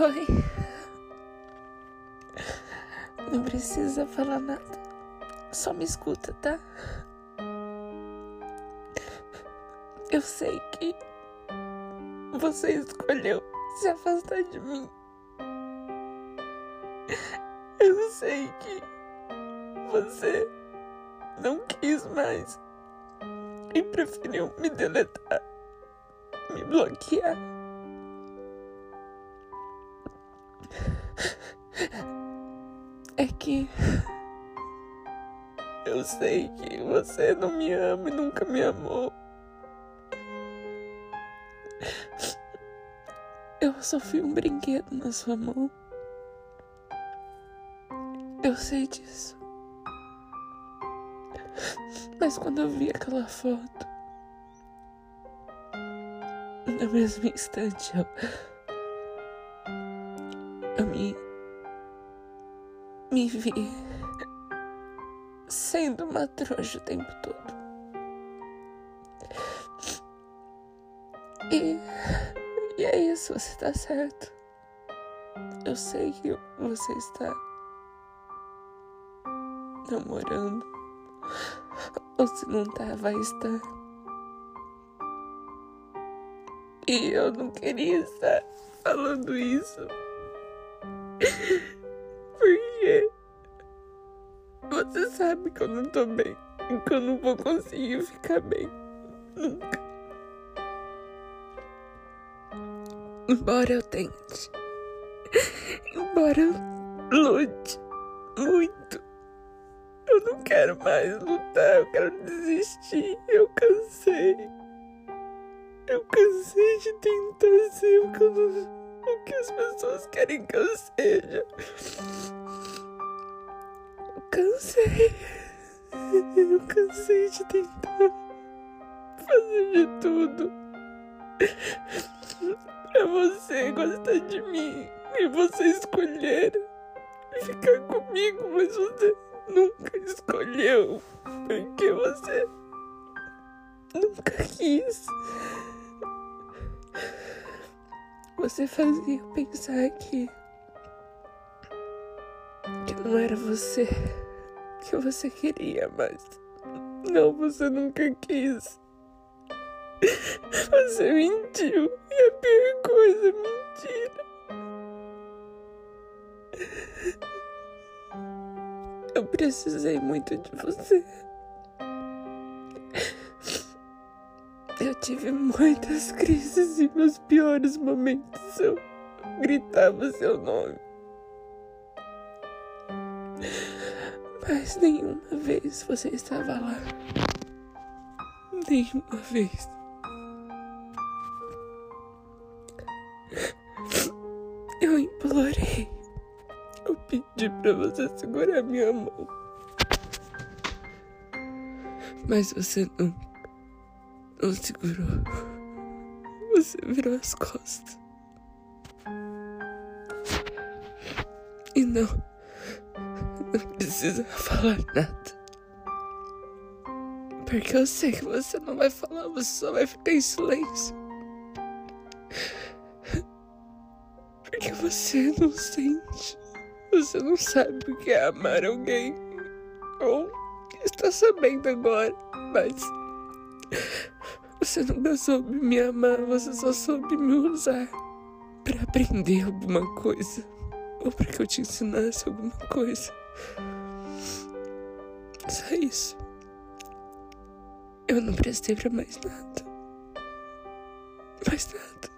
Oi. Não precisa falar nada. Só me escuta, tá? Eu sei que você escolheu se afastar de mim. Eu sei que você não quis mais e preferiu me deletar, me bloquear. É que eu sei que você não me ama e nunca me amou. Eu só fui um brinquedo na sua mão. Eu sei disso. Mas quando eu vi aquela foto, no mesmo instante eu. Me vi sendo uma trouxa o tempo todo. E. e é isso, você tá certo. Eu sei que você está namorando. Ou se não tá, vai estar. E eu não queria estar falando isso. Porque você sabe que eu não tô bem. E que eu não vou conseguir ficar bem. Nunca. Embora eu tente. Embora eu lute muito. Eu não quero mais lutar, eu quero desistir. Eu cansei. Eu cansei de tentar ser o que, eu não, o que as pessoas querem que eu seja. Eu cansei. Eu cansei de tentar fazer de tudo pra você gostar de mim e você escolher ficar comigo, mas você nunca escolheu porque você nunca quis. Você fazia eu pensar que que não era você que você queria, mas não, você nunca quis. Você mentiu e a pior coisa, mentira. Eu precisei muito de você. Eu tive muitas crises e meus piores momentos eu gritava seu nome. Mas nenhuma vez você estava lá. Nenhuma vez. Eu implorei. Eu pedi pra você segurar minha mão. Mas você não. Não segurou. Você virou as costas. E não. Não precisa falar nada. Porque eu sei que você não vai falar, você só vai ficar em silêncio. Porque você não sente. Você não sabe o que é amar alguém. Ou está sabendo agora, mas. Você nunca soube me amar, você só soube me usar para aprender alguma coisa. Ou para que eu te ensinasse alguma coisa. Só isso. Eu não prestei pra mais nada. Mais nada.